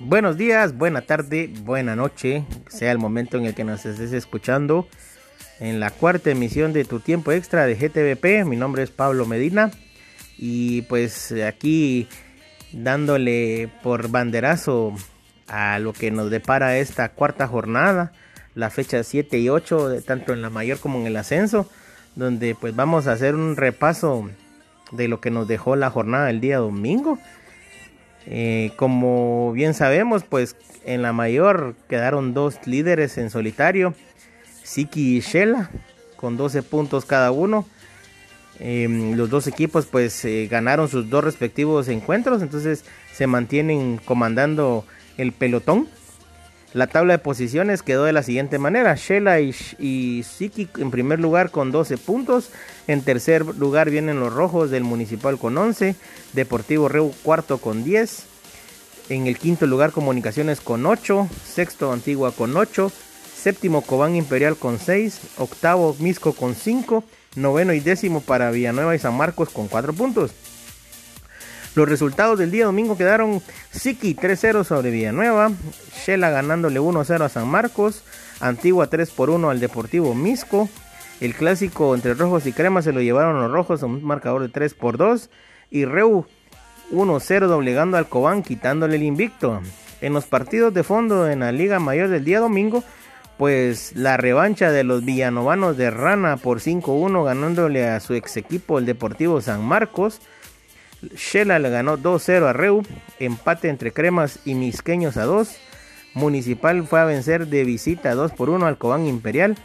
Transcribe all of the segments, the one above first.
Buenos días, buena tarde, buena noche, sea el momento en el que nos estés escuchando en la cuarta emisión de Tu Tiempo Extra de GTVP. Mi nombre es Pablo Medina y pues aquí dándole por banderazo a lo que nos depara esta cuarta jornada, la fecha 7 y 8, tanto en la mayor como en el ascenso, donde pues vamos a hacer un repaso de lo que nos dejó la jornada del día domingo. Eh, como bien sabemos, pues en la mayor quedaron dos líderes en solitario, Siki y Shela, con 12 puntos cada uno. Em, los dos equipos pues eh, ganaron sus dos respectivos encuentros, entonces se mantienen comandando el pelotón. La tabla de posiciones quedó de la siguiente manera. Shela y, y, Siki en primer lugar con 12 puntos. En tercer lugar vienen los rojos del Municipal con 11. Deportivo Reu cuarto con 10. En el quinto lugar Comunicaciones con 8. Sexto Antigua con 8. Séptimo Cobán Imperial con 6. Octavo Misco con 5. Noveno y décimo para Villanueva y San Marcos con 4 puntos. Los resultados del día domingo quedaron Siki 3-0 sobre Villanueva, Shela ganándole 1-0 a San Marcos, Antigua 3 por 1 al Deportivo Misco, el clásico entre rojos y cremas se lo llevaron los rojos a un marcador de 3 por 2 y Reu 1-0 doblegando al Cobán quitándole el invicto. En los partidos de fondo en la Liga Mayor del día domingo, pues la revancha de los villanovanos de Rana por 5-1 ganándole a su ex equipo el Deportivo San Marcos. Shela le ganó 2-0 a Reu, empate entre Cremas y Misqueños a 2. Municipal fue a vencer de visita 2 por 1 al Cobán Imperial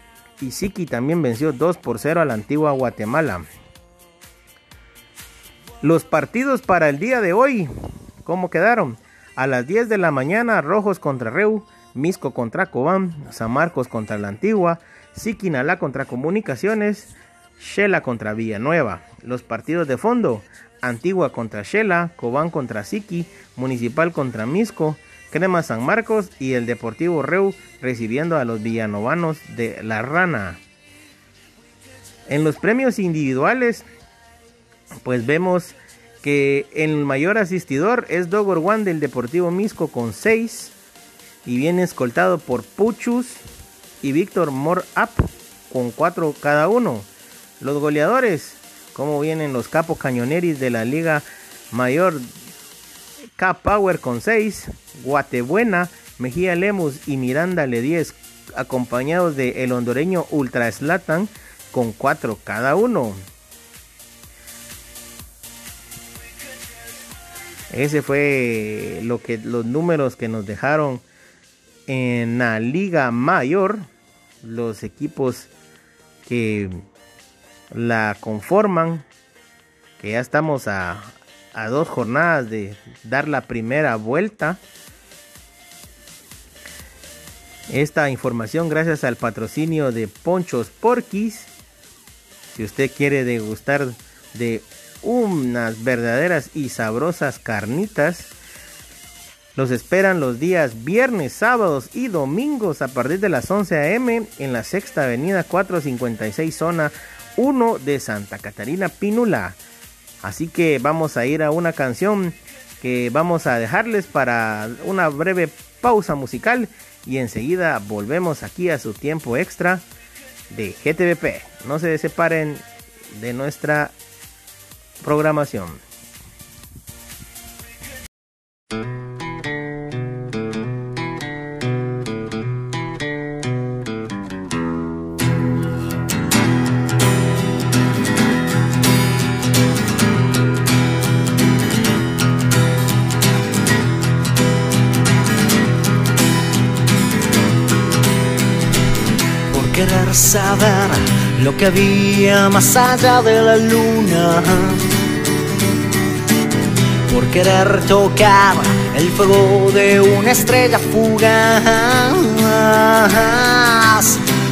y Siki también venció 2 por 0 a la antigua Guatemala. Los partidos para el día de hoy, ¿cómo quedaron? A las 10 de la mañana, Rojos contra Reu, Misco contra Cobán, San Marcos contra la Antigua, Siquinalá contra Comunicaciones, Shela contra Villanueva. Los partidos de fondo, Antigua contra Shela, Cobán contra Siki, Municipal contra Misco, Crema San Marcos y el Deportivo Reu recibiendo a los villanovanos de La Rana. En los premios individuales, pues vemos que el mayor asistidor es Dogor One del Deportivo Misco con 6 y viene escoltado por Puchus y Víctor More Up con 4 cada uno. Los goleadores, como vienen los capos cañoneris de la Liga Mayor K-Power con 6, Guatebuena, Mejía Lemus y Miranda Le 10, acompañados de el hondureño Ultra Slatan con 4 cada uno. Ese fue lo que los números que nos dejaron en la Liga Mayor, los equipos que la conforman, que ya estamos a, a dos jornadas de dar la primera vuelta. Esta información gracias al patrocinio de Ponchos Porquis. Si usted quiere degustar de unas verdaderas y sabrosas carnitas, los esperan los días viernes, sábados y domingos a partir de las 11 a.m. en la sexta avenida 456 zona 1 de Santa Catarina Pinula. Así que vamos a ir a una canción que vamos a dejarles para una breve pausa musical y enseguida volvemos aquí a su tiempo extra de GTVP. No se separen de nuestra programación. Saber lo que había más allá de la luna. Por querer tocar el fuego de una estrella fugaz.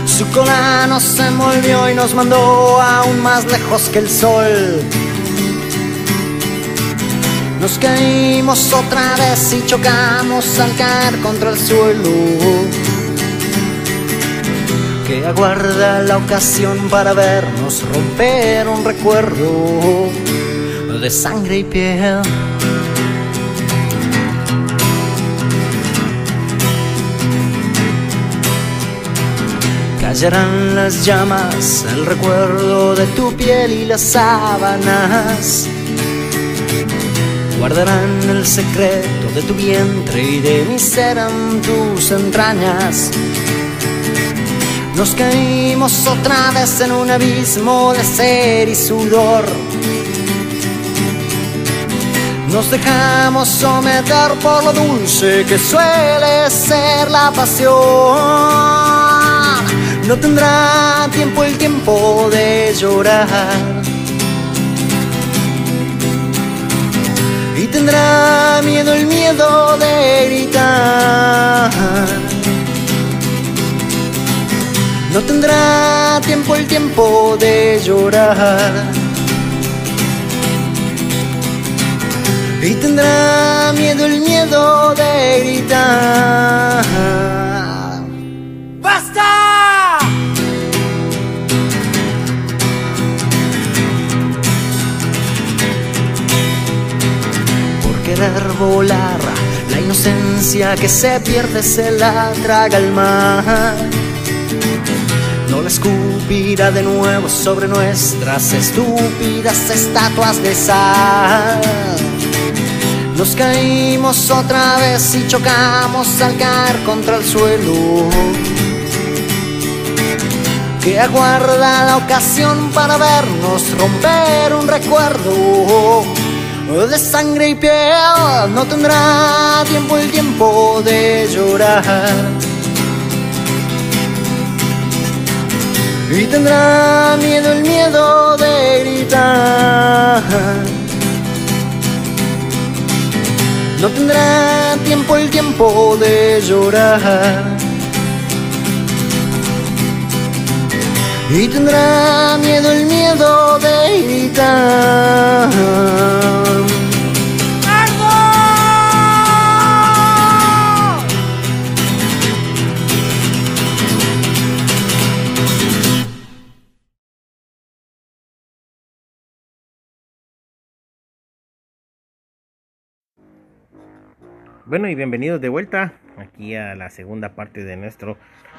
Su cola nos envolvió y nos mandó aún más lejos que el sol. Nos caímos otra vez y chocamos al caer contra el suelo que aguarda la ocasión para vernos romper un recuerdo de sangre y piel. Callarán las llamas, el recuerdo de tu piel y las sábanas. Guardarán el secreto de tu vientre y de mi serán tus entrañas. Nos caímos otra vez en un abismo de ser y sudor. Nos dejamos someter por lo dulce que suele ser la pasión. No tendrá tiempo el tiempo de llorar. No tendrá tiempo el tiempo de llorar. Y tendrá miedo el miedo de gritar. volar. La inocencia que se pierde se la traga el mar. La escupirá de nuevo sobre nuestras estúpidas estatuas de sal. Nos caímos otra vez y chocamos al caer contra el suelo. Que aguarda la ocasión para vernos romper un recuerdo de sangre y piel, no tendrá tiempo el tiempo de llorar. Y tendrá miedo el miedo de gritar. No tendrá tiempo el tiempo de llorar. y tendrá miedo el miedo de gritar. Bueno y bienvenidos de vuelta aquí a la segunda parte de nuestro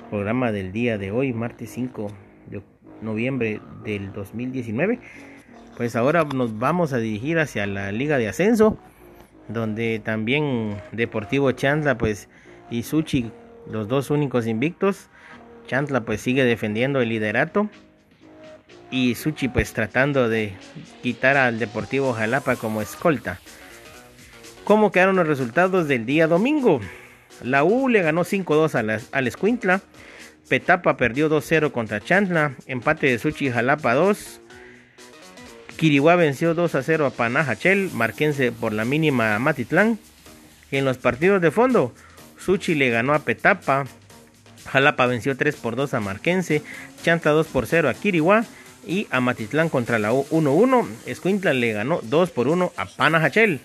programa del día de hoy, martes 5 de noviembre del 2019. Pues ahora nos vamos a dirigir hacia la Liga de Ascenso, donde también Deportivo Chantla pues y Suchi, los dos únicos invictos. Chantla pues sigue defendiendo el liderato y Suchi pues tratando de quitar al Deportivo Jalapa como escolta. ¿Cómo quedaron los resultados del día domingo? La U le ganó 5-2 al Escuintla. Petapa perdió 2-0 contra Chantla. Empate de Suchi Jalapa 2. Quiriguá venció 2-0 a Panajachel. Marquense por la mínima a Matitlán. En los partidos de fondo, Suchi le ganó a Petapa. Jalapa venció 3 por 2 a Marquense. Chantla 2 por 0 a Quiriguá. Y a Matitlán contra la U 1-1. Escuintla le ganó 2 por 1 a Panajachel.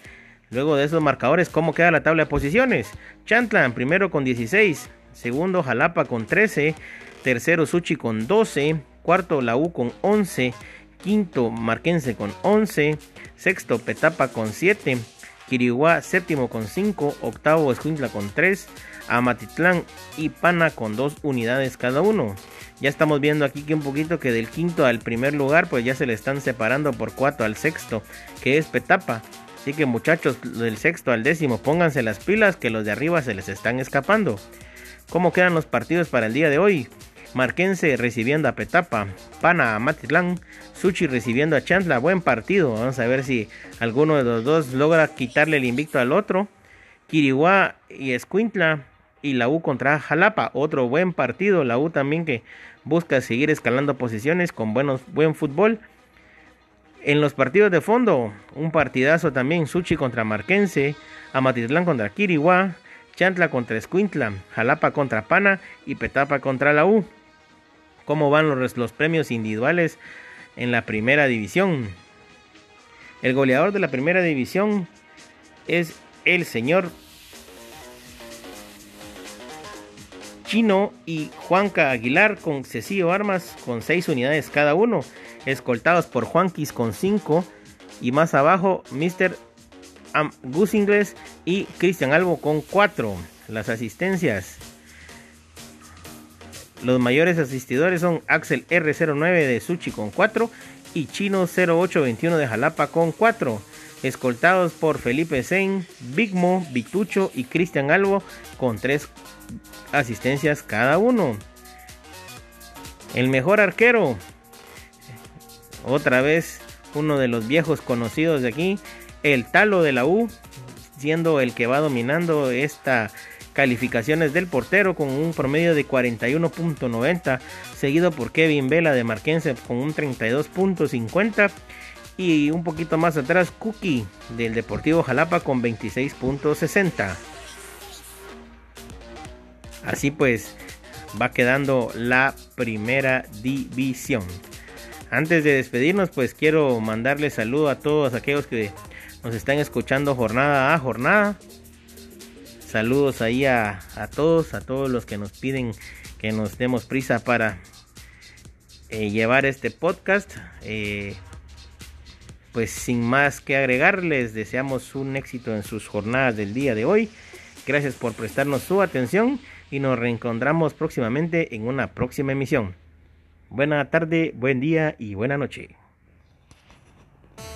Luego de esos marcadores, ¿cómo queda la tabla de posiciones? Chantla en primero con 16. Segundo, Jalapa con 13. Tercero, Suchi con 12. Cuarto, La U con 11. Quinto, Marquense con 11. Sexto, Petapa con 7. Quiriguá, séptimo con 5. Octavo, Escuintla con 3. Amatitlán y Pana con 2 unidades cada uno. Ya estamos viendo aquí que un poquito que del quinto al primer lugar, pues ya se le están separando por 4 al sexto, que es Petapa. Así que muchachos, del sexto al décimo, pónganse las pilas que los de arriba se les están escapando. ¿Cómo quedan los partidos para el día de hoy? Marquense recibiendo a Petapa, Pana a Matitlán, Suchi recibiendo a Chantla, buen partido. Vamos a ver si alguno de los dos logra quitarle el invicto al otro. Quiriguá y Escuintla y la U contra Jalapa, otro buen partido. La U también que busca seguir escalando posiciones con buenos, buen fútbol. En los partidos de fondo, un partidazo también, Suchi contra Marquense, Amatitlán contra Quiriguá, Chantla contra Escuintla, Jalapa contra Pana y Petapa contra la U. ¿Cómo van los, los premios individuales en la primera división? El goleador de la primera división es el señor Chino y Juanca Aguilar con Cecilio Armas con 6 unidades cada uno, escoltados por Juanquis con 5 y más abajo Mr. Gus Ingles y Cristian Albo con 4. Las asistencias. Los mayores asistidores son Axel R09 de Suchi con 4 y Chino 0821 de Jalapa con 4. Escoltados por Felipe Sein, Bigmo, Vitucho y Cristian Albo con 3 asistencias cada uno. El mejor arquero. Otra vez uno de los viejos conocidos de aquí. El Talo de la U. Siendo el que va dominando esta calificaciones del portero con un promedio de 41.90, seguido por Kevin Vela de Marquense con un 32.50 y un poquito más atrás Cookie del Deportivo Jalapa con 26.60. Así pues va quedando la primera división. Antes de despedirnos pues quiero mandarle saludo a todos aquellos que nos están escuchando jornada a jornada. Saludos ahí a, todos, a todos los que nos piden que nos demos prisa para eh, llevar este podcast. Eh, pues sin más que agregar, les deseamos un éxito en sus jornadas del día de hoy. Gracias por prestarnos su atención y nos reencontramos próximamente en una próxima emisión. Buena tarde, buen día y buena noche.